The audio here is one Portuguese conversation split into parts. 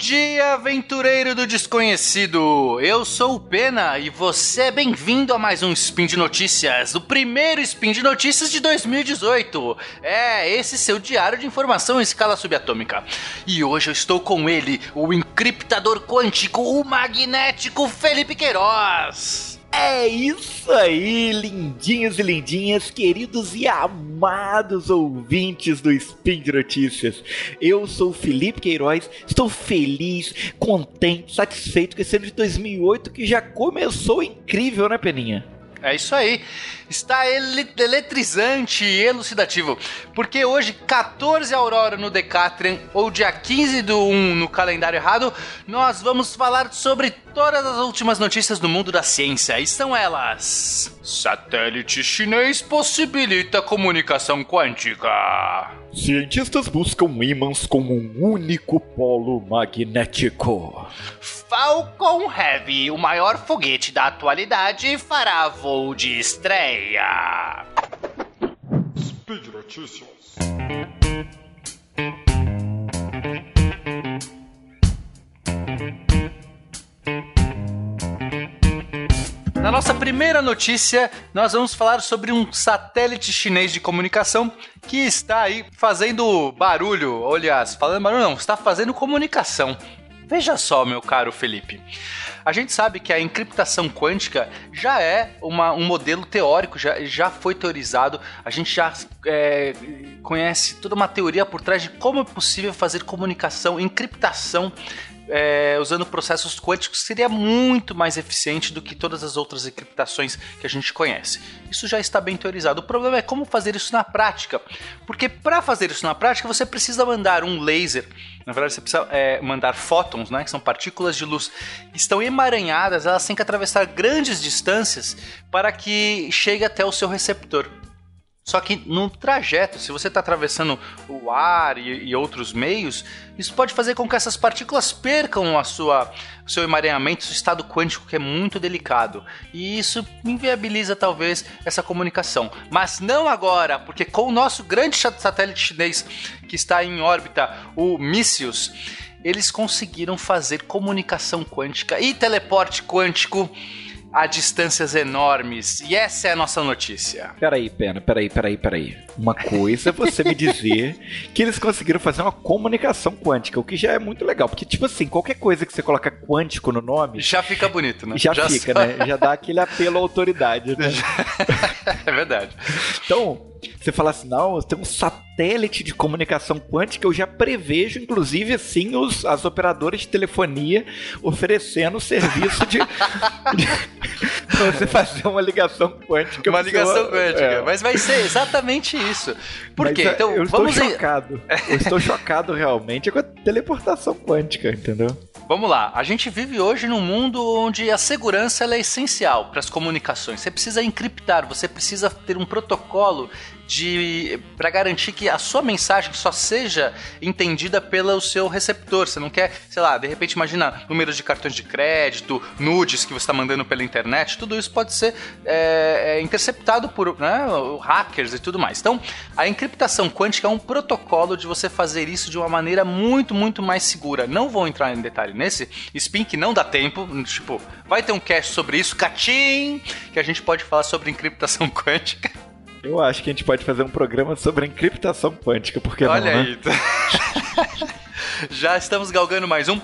dia, aventureiro do desconhecido! Eu sou o Pena e você é bem-vindo a mais um Spin de Notícias, o primeiro Spin de Notícias de 2018. É, esse seu diário de informação em escala subatômica. E hoje eu estou com ele, o encriptador quântico, o magnético Felipe Queiroz. É isso aí, lindinhos e lindinhas, queridos e amados ouvintes do Spin de Notícias. Eu sou Felipe Queiroz, estou feliz, contente, satisfeito com esse ano de 2008 que já começou incrível, né, Peninha? É isso aí. Está eletrizante e elucidativo. Porque hoje, 14 Aurora no Decatrian, ou dia 15 do 1 no calendário errado, nós vamos falar sobre todas as últimas notícias do mundo da ciência. E são elas: Satélite chinês possibilita comunicação quântica. Cientistas buscam ímãs com um único polo magnético. Falcon Heavy, o maior foguete da atualidade, fará voo de estreia. Speed Notícias. Na nossa primeira notícia, nós vamos falar sobre um satélite chinês de comunicação que está aí fazendo barulho. Aliás, falando barulho não, está fazendo comunicação. Veja só, meu caro Felipe. A gente sabe que a encriptação quântica já é uma, um modelo teórico, já, já foi teorizado, a gente já é, conhece toda uma teoria por trás de como é possível fazer comunicação, encriptação é, usando processos quânticos seria muito mais eficiente do que todas as outras encriptações que a gente conhece. Isso já está bem teorizado. O problema é como fazer isso na prática, porque para fazer isso na prática você precisa mandar um laser. Na verdade, você precisa é, mandar fótons, né, que são partículas de luz, estão emaranhadas, elas têm que atravessar grandes distâncias para que chegue até o seu receptor. Só que no trajeto, se você está atravessando o ar e, e, outros meios, isso pode fazer com que essas partículas percam a sua, o seu emaranhamento, seu estado quântico, que é muito delicado. E isso inviabiliza talvez essa comunicação. Mas não agora, porque com o nosso grande satélite chinês que está em órbita, o Missius, eles conseguiram fazer comunicação quântica e teleporte quântico a distâncias enormes. E essa é a nossa notícia. Peraí, Pena, peraí, peraí, peraí. Uma coisa é você me dizer que eles conseguiram fazer uma comunicação quântica, o que já é muito legal. Porque, tipo assim, qualquer coisa que você coloca quântico no nome. Já fica bonito, né? Já, já fica, só... né? Já dá aquele apelo à autoridade, né? é verdade. Então, você fala assim, não, tem um satélite de comunicação quântica, eu já prevejo, inclusive, assim, os, as operadoras de telefonia oferecendo o serviço de, de pra você fazer uma ligação quântica. Uma ligação quântica. É. Mas vai ser exatamente isso. Por Mas quê? É, então, eu vamos estou chocado. eu estou chocado realmente com a teleportação quântica, entendeu? Vamos lá. A gente vive hoje num mundo onde a segurança é essencial para as comunicações. Você precisa encriptar, você precisa ter um protocolo de para garantir que a sua mensagem só seja entendida pelo seu receptor. Você não quer, sei lá, de repente imagina números de cartões de crédito, nudes que você está mandando pela internet, tudo isso pode ser é, é, interceptado por né, hackers e tudo mais. Então, a encriptação quântica é um protocolo de você fazer isso de uma maneira muito, muito mais segura. Não vou entrar em detalhe nesse, spin que não dá tempo, tipo, vai ter um cast sobre isso, catim, que a gente pode falar sobre encriptação quântica. Eu acho que a gente pode fazer um programa sobre encriptação quântica, porque Olha não, aí. Né? Já estamos galgando mais um.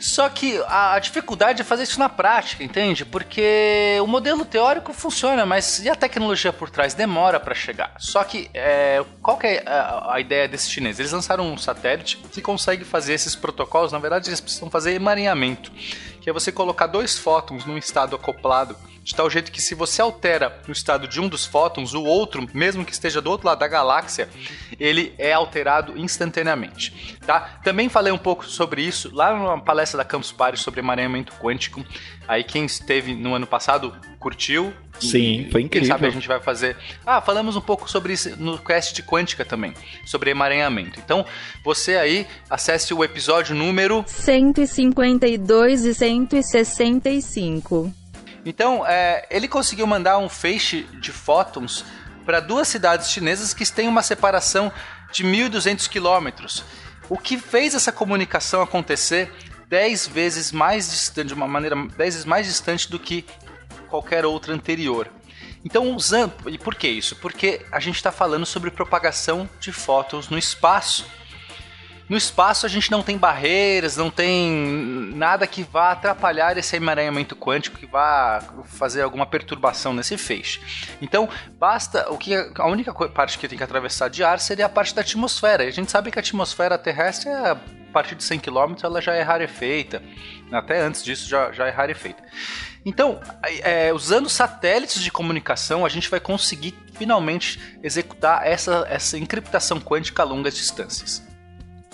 Só que a, dificuldade é fazer isso na prática, entende? Porque o modelo teórico funciona, mas e a tecnologia por trás demora para chegar. Só que é, qual que é a, a, ideia desses chineses? Eles lançaram um satélite que consegue fazer esses protocolos. Na verdade, eles precisam fazer emaranhamento, que é você colocar dois fótons num estado acoplado de tal jeito que se você altera o estado de um dos fótons, o outro, mesmo que esteja do outro lado da galáxia, ele é alterado instantaneamente, tá? Também falei um pouco sobre isso lá numa palestra da Campus Party sobre emaranhamento quântico. Aí quem esteve no ano passado curtiu. Sim, foi incrível. Quem sabe a gente vai fazer. Ah, falamos um pouco sobre isso no cast de quântica também, sobre emaranhamento. Então, você aí acesse o episódio número 152 e 165. Então, é, ele conseguiu mandar um feixe de fótons para duas cidades chinesas que têm uma separação de 1.200 quilômetros. O que fez essa comunicação acontecer 10 vezes mais distante, de uma maneira 10 vezes mais distante do que qualquer outra anterior. Então, usando. E por que isso? Porque a gente está falando sobre propagação de fótons no espaço. No espaço a gente não tem barreiras, não tem nada que vá atrapalhar esse emaranhamento quântico, que vá fazer alguma perturbação nesse feixe. Então, basta o que a única parte que tem que atravessar de ar seria a parte da atmosfera. E a gente sabe que a atmosfera terrestre é a partir de 100 km ela já é rarefeita. Até antes disso já, já é rarefeita. Então, é, usando satélites de comunicação, a gente vai conseguir finalmente executar essa, essa encriptação quântica a longas distâncias.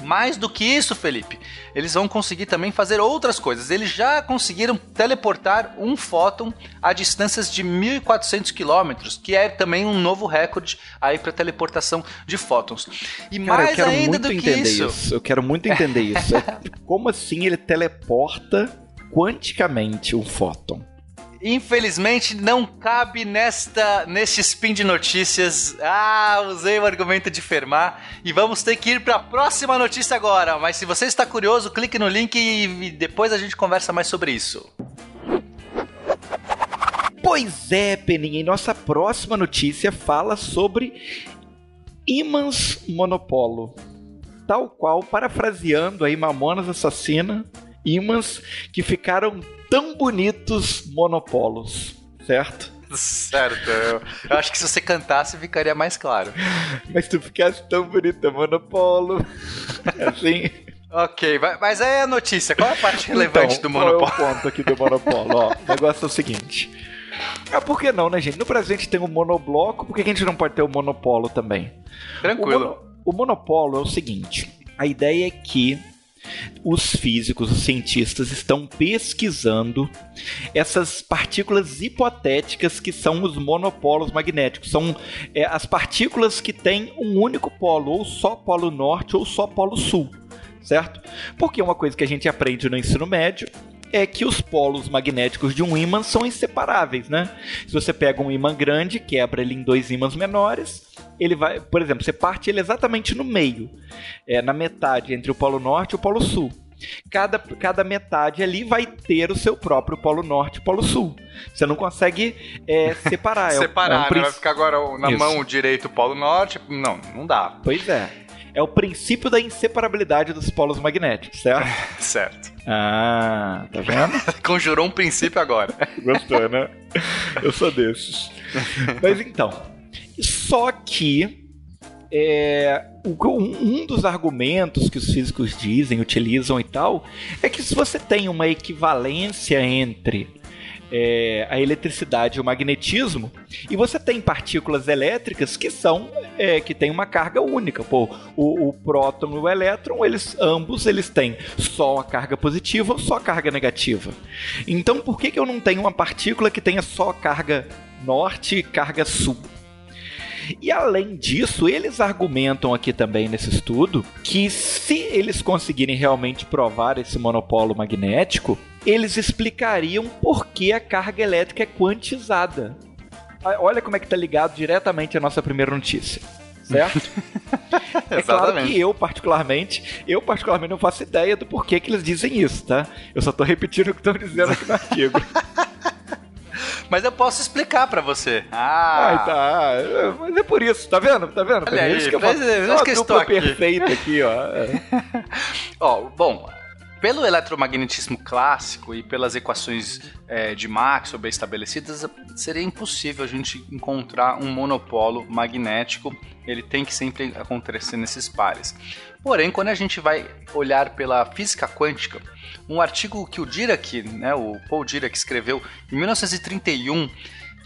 Mais do que isso, Felipe, eles vão conseguir também fazer outras coisas. Eles já conseguiram teleportar um fóton a distâncias de 1.400 quilômetros, que é também um novo recorde aí para teleportação de fótons. E Cara, mais ainda do que isso, isso, Eu quero muito entender isso. Como assim ele teleporta quanticamente um fóton? Infelizmente não cabe nesta neste spin de notícias. Ah, usei o argumento de Fermat e vamos ter que ir para a próxima notícia agora. Mas se você está curioso, clique no link e depois a gente conversa mais sobre isso. Pois é, Peninha, e nossa próxima notícia fala sobre ímãs monopolo. Tal qual, parafraseando aí Mamonas Assassina, ímãs que ficaram tão bonitos monopolos, certo? Certo, eu, eu, acho que se você cantasse ficaria mais claro. Mas tu ficasse tão bonita, monopolo. Assim. ok, mas é a notícia. Qual é a parte relevante então, do monopolo? Qual é o ponto aqui do monopolo? Ó, o negócio é o seguinte. Ah, por que não, né, gente? No Brasil a gente tem o um monobloco, por que a gente não pode ter o um monopolo também? Tranquilo. O, mono, o monopolo é o seguinte: a ideia é que os físicos, os cientistas estão pesquisando essas partículas hipotéticas que são os monopolos magnéticos. São é, as partículas que têm um único polo, ou só polo norte ou só polo sul, certo? Porque uma coisa que a gente aprende no ensino médio é que os polos magnéticos de um ímã são inseparáveis, né? Se você pega um ímã grande, quebra ele em dois ímãs menores, ele vai, por exemplo, você parte ele exatamente no meio, é, na metade entre o polo norte e o polo sul. Cada, cada metade ali vai ter o seu próprio polo norte e polo sul. Você não consegue é, separar. separar, é um, é um né? Vai ficar agora na Isso. mão direito o polo norte? Não, não dá. Pois é. É o princípio da inseparabilidade dos polos magnéticos, certo? certo. Ah, tá vendo? Conjurou um princípio agora. Gostou, né? Eu sou desses. Mas então, só que é, um dos argumentos que os físicos dizem, utilizam e tal, é que se você tem uma equivalência entre é, a eletricidade e o magnetismo, e você tem partículas elétricas que são é, que têm uma carga única. Pô, o, o próton e o elétron, eles ambos eles têm só a carga positiva ou só a carga negativa. Então, por que, que eu não tenho uma partícula que tenha só carga norte e carga sul? E além disso, eles argumentam aqui também nesse estudo que se eles conseguirem realmente provar esse monopolo magnético, eles explicariam por que a carga elétrica é quantizada. Ah, olha como é que tá ligado diretamente à nossa primeira notícia certo? é claro que eu, particularmente, eu particularmente não faço ideia do porquê que eles dizem isso, tá? Eu só tô repetindo o que estão dizendo aqui no artigo. Mas eu posso explicar para você. Ah, Ai, tá. Mas é por isso, tá vendo? Tá vendo? Olha aí, isso que eu faço. Uma que estou aqui. perfeita aqui, ó. ó, bom, pelo eletromagnetismo clássico e pelas equações é, de Maxwell estabelecidas, seria impossível a gente encontrar um monopolo magnético. Ele tem que sempre acontecer nesses pares. Porém, quando a gente vai olhar pela física quântica, um artigo que o Dirac, né, o Paul Dirac escreveu em 1931,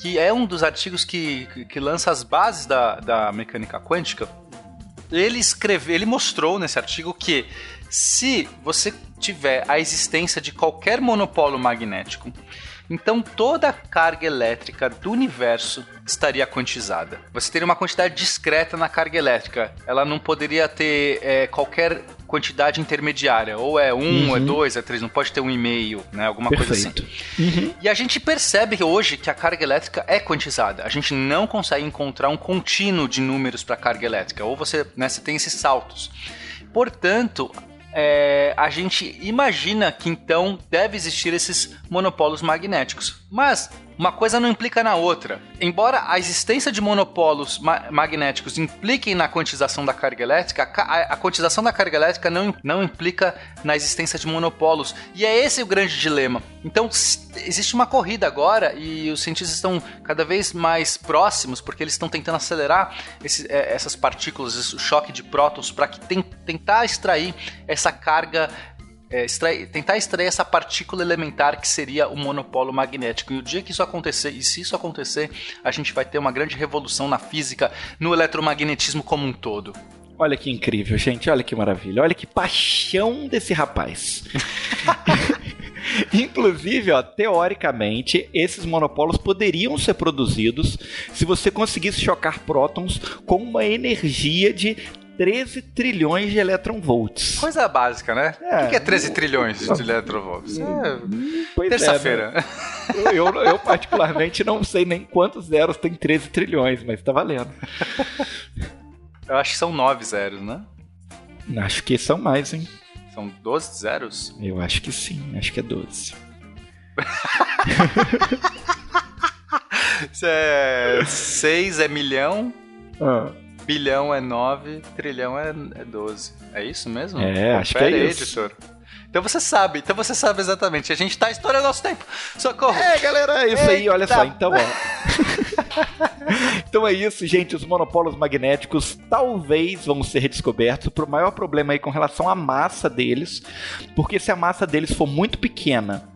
que é um dos artigos que, que, que lança as bases da, da mecânica quântica, ele escreveu, ele mostrou nesse artigo que se você tiver a existência de qualquer monopolo magnético então toda a carga elétrica do universo estaria quantizada. Você teria uma quantidade discreta na carga elétrica. Ela não poderia ter é, qualquer quantidade intermediária. Ou é um, uhum. é dois, é três. Não pode ter um e meio, né? Alguma Perfeito. coisa assim. Uhum. E a gente percebe hoje que a carga elétrica é quantizada. A gente não consegue encontrar um contínuo de números para carga elétrica. Ou você, né, você tem esses saltos. Portanto, é, a gente imagina que então deve existir esses monopolos magnéticos. Mas uma coisa não implica na outra. Embora a existência de monopolos ma magnéticos impliquem na quantização da carga elétrica, a, a quantização da carga elétrica não, não implica na existência de monopolos. E é esse o grande dilema. Então, existe uma corrida agora e os cientistas estão cada vez mais próximos, porque eles estão tentando acelerar esse, é, essas partículas, esse choque de prótons, para que tentar extrair essa carga é, extrair, tentar extrair essa partícula elementar que seria o monopolo magnético. E o dia que isso acontecer, e se isso acontecer, a gente vai ter uma grande revolução na física, no eletromagnetismo como um todo. Olha que incrível, gente. Olha que maravilha. Olha que paixão desse rapaz. Inclusive, ó, teoricamente, esses monopolos poderiam ser produzidos se você conseguisse chocar prótons com uma energia de 13 trilhões de eletronvolts. Coisa básica, né? É, o que é 13 trilhões de eletronvolts? É, terça-feira. É, eu, eu, eu, particularmente, não sei nem quantos zeros tem 13 trilhões, mas tá valendo. Eu acho que são 9 zeros, né? Acho que são mais, hein? São 12 zeros? Eu acho que sim, acho que é 12. é 6 é milhão. Ah. Bilhão é 9, trilhão é, é 12. É isso mesmo? É, acho que é aí, isso. editor. Então você sabe, então você sabe exatamente. A gente tá estourando nosso tempo. Socorro! É, galera, é isso Eita. aí, olha só. Então, ó. então é isso, gente. Os monopolos magnéticos talvez vão ser descobertos. O maior problema aí com relação à massa deles, porque se a massa deles for muito pequena,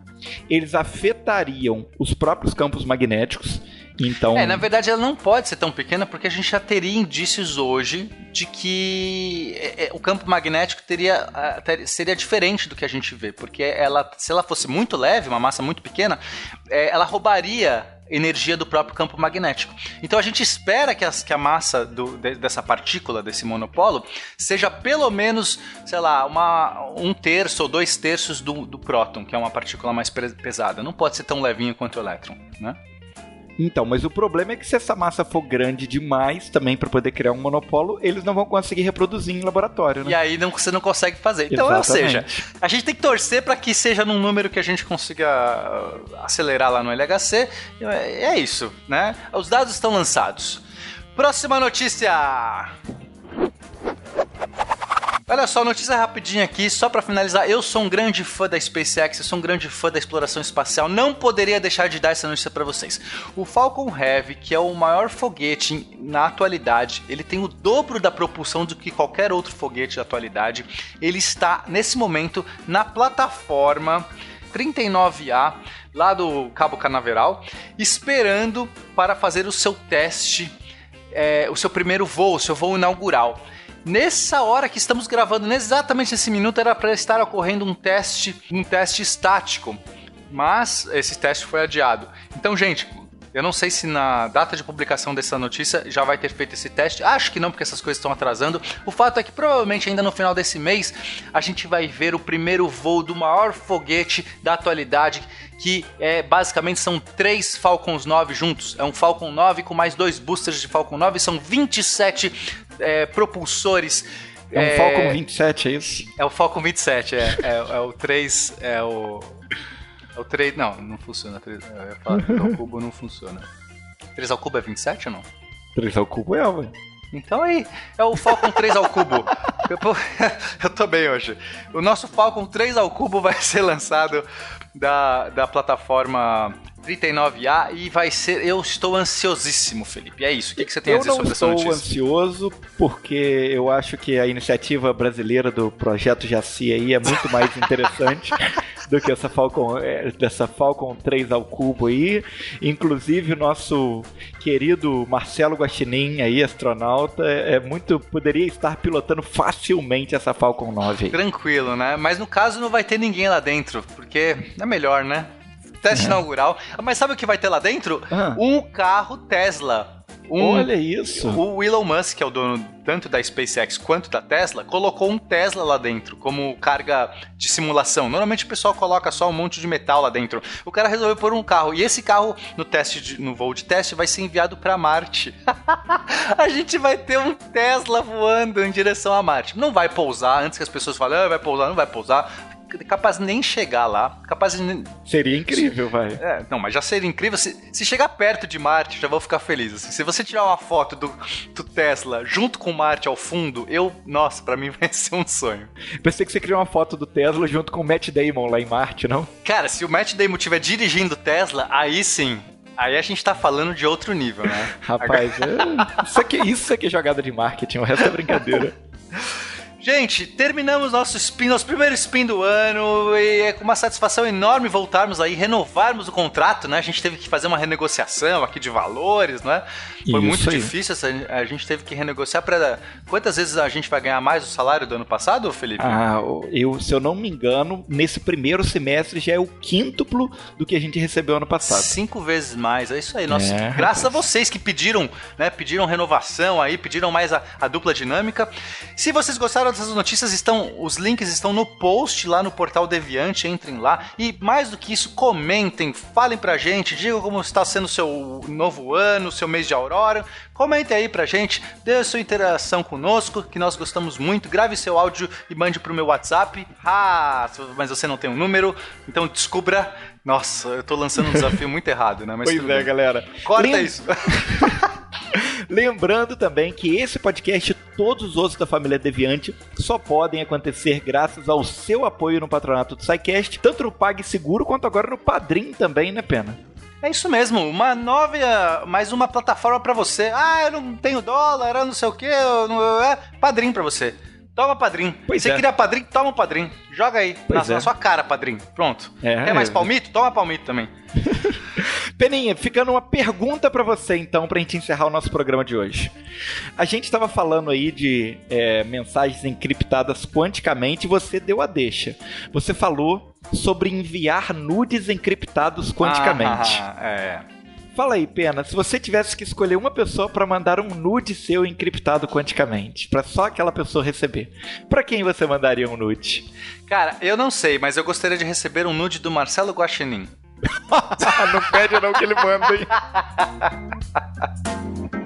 eles afetariam os próprios campos magnéticos então... É, na verdade ela não pode ser tão pequena porque a gente já teria indícios hoje de que é, é, o campo magnético teria, seria diferente do que a gente vê, porque ela, se ela fosse muito leve, uma massa muito pequena, é, ela roubaria energia do próprio campo magnético. Então a gente espera que, as, que a massa do, de, dessa partícula, desse monopolo, seja pelo menos, sei lá, uma, um terço ou dois terços do, do próton, que é uma partícula mais pesada. Não pode ser tão levinho quanto o elétron, né? Então, mas o problema é que se essa massa for grande demais também para poder criar um monopólio, eles não vão conseguir reproduzir em laboratório, né? E aí não, você não consegue fazer. Então, Exatamente. ou seja, a gente tem que torcer para que seja num número que a gente consiga uh, acelerar lá no LHC. É, é isso, né? Os dados estão lançados. Próxima notícia. Olha só, notícia rapidinha aqui, só para finalizar. Eu sou um grande fã da SpaceX, eu sou um grande fã da exploração espacial. Não poderia deixar de dar essa notícia para vocês. O Falcon Heavy, que é o maior foguete na atualidade, ele tem o dobro da propulsão do que qualquer outro foguete da atualidade. Ele está nesse momento na plataforma 39A lá do Cabo Canaveral, esperando para fazer o seu teste, é, o seu primeiro voo, o seu voo inaugural. Nessa hora que estamos gravando, exatamente nesse minuto, era para estar ocorrendo um teste, um teste estático. Mas esse teste foi adiado. Então, gente, eu não sei se na data de publicação dessa notícia já vai ter feito esse teste. Acho que não, porque essas coisas estão atrasando. O fato é que provavelmente ainda no final desse mês a gente vai ver o primeiro voo do maior foguete da atualidade, que é basicamente são três Falcons 9 juntos. É um Falcon 9 com mais dois boosters de Falcon 9, são 27 é, propulsores. É um é, Falcon 27, é isso? É o Falcon 27, é. É, é o 3. É o. É o 3. Não, não funciona. 3, eu ao cubo não funciona. 3 ao cubo é 27 ou não? 3 ao cubo é, ué. Então aí, é o Falcon 3 ao cubo. Eu, eu tô bem hoje. O nosso Falcon 3 ao cubo vai ser lançado da, da plataforma 39A e vai ser. Eu estou ansiosíssimo, Felipe. É isso. O que, que você tem eu a dizer sobre essa notícia? Eu estou ansioso porque eu acho que a iniciativa brasileira do projeto Jaci aí é muito mais interessante do que essa Falcon, é, dessa Falcon 3 ao cubo aí. Inclusive o nosso querido Marcelo Guaxinim aí, astronauta, é, é muito poderia estar pilotando facilmente essa Falcon 9 aí. Tranquilo, né? Mas no caso não vai ter ninguém lá dentro, porque é melhor, né? Teste uhum. inaugural. Mas sabe o que vai ter lá dentro? Uhum. Um carro Tesla. Um, Olha isso. O Elon Musk, que é o dono tanto da SpaceX quanto da Tesla, colocou um Tesla lá dentro como carga de simulação. Normalmente o pessoal coloca só um monte de metal lá dentro. O cara resolveu pôr um carro e esse carro no teste de, no voo de teste vai ser enviado para Marte. a gente vai ter um Tesla voando em direção a Marte. Não vai pousar antes que as pessoas falem, ah, vai pousar, não vai pousar capaz de nem chegar lá, capaz de... Seria incrível, vai. É, não, mas já seria incrível. Se, se chegar perto de Marte, já vou ficar feliz. Assim. Se você tirar uma foto do, do Tesla junto com Marte ao fundo, eu, nossa, para mim vai ser um sonho. Pensei que você queria uma foto do Tesla junto com o Matt Damon lá em Marte, não? Cara, se o Matt Damon estiver dirigindo Tesla, aí sim, Aí a gente tá falando de outro nível, né? Rapaz, é... isso, aqui, isso aqui é jogada de marketing, o resto é brincadeira. Gente, terminamos nosso spin, nosso primeiro spin do ano e é com uma satisfação enorme voltarmos aí, renovarmos o contrato, né? A gente teve que fazer uma renegociação aqui de valores, né? Foi Isso muito aí. difícil, a gente teve que renegociar para quantas vezes a gente vai ganhar mais o salário do ano passado, Felipe? Ah, eu, se eu não me engano, nesse primeiro semestre já é o quíntuplo do que a gente recebeu ano passado. Cinco vezes mais, é isso aí. Nossa, é, graças rapaz. a vocês que pediram, né? Pediram renovação aí, pediram mais a, a dupla dinâmica. Se vocês gostaram Todas as notícias estão, os links estão no post lá no portal Deviante, entrem lá e mais do que isso, comentem, falem pra gente, digam como está sendo o seu novo ano, seu mês de aurora. Comentem aí pra gente, dê a sua interação conosco, que nós gostamos muito. Grave seu áudio e mande pro meu WhatsApp. Ah, mas você não tem um número, então descubra. Nossa, eu tô lançando um desafio muito errado, né? Mas pois é, bem. galera. Corta Lem... isso. Lembrando também que esse podcast todos os outros da família Deviante só podem acontecer graças ao seu apoio no patronato do SciCast, tanto no PagSeguro quanto agora no Padrim também, né, Pena? É isso mesmo, uma nova, mais uma plataforma para você. Ah, eu não tenho dólar, eu não sei o que, não, é padrim para você. Toma padrim. Pois Você é. queria padrim? Toma um padrim. Joga aí na, é. na, sua cara, padrim. Pronto. É, Quer mais palmito? Toma palmito também. Peninha, ficando uma pergunta para você então, pra gente encerrar o nosso programa de hoje. A gente estava falando aí de é, mensagens encriptadas quanticamente e você deu a deixa. Você falou sobre enviar nudes encriptados quanticamente. Ah, é. Fala aí, Pena, se você tivesse que escolher uma pessoa para mandar um nude seu encriptado quanticamente, para só aquela pessoa receber, para quem você mandaria um nude? Cara, eu não sei, mas eu gostaria de receber um nude do Marcelo Guaxinim. não pede não que ele manda, hein?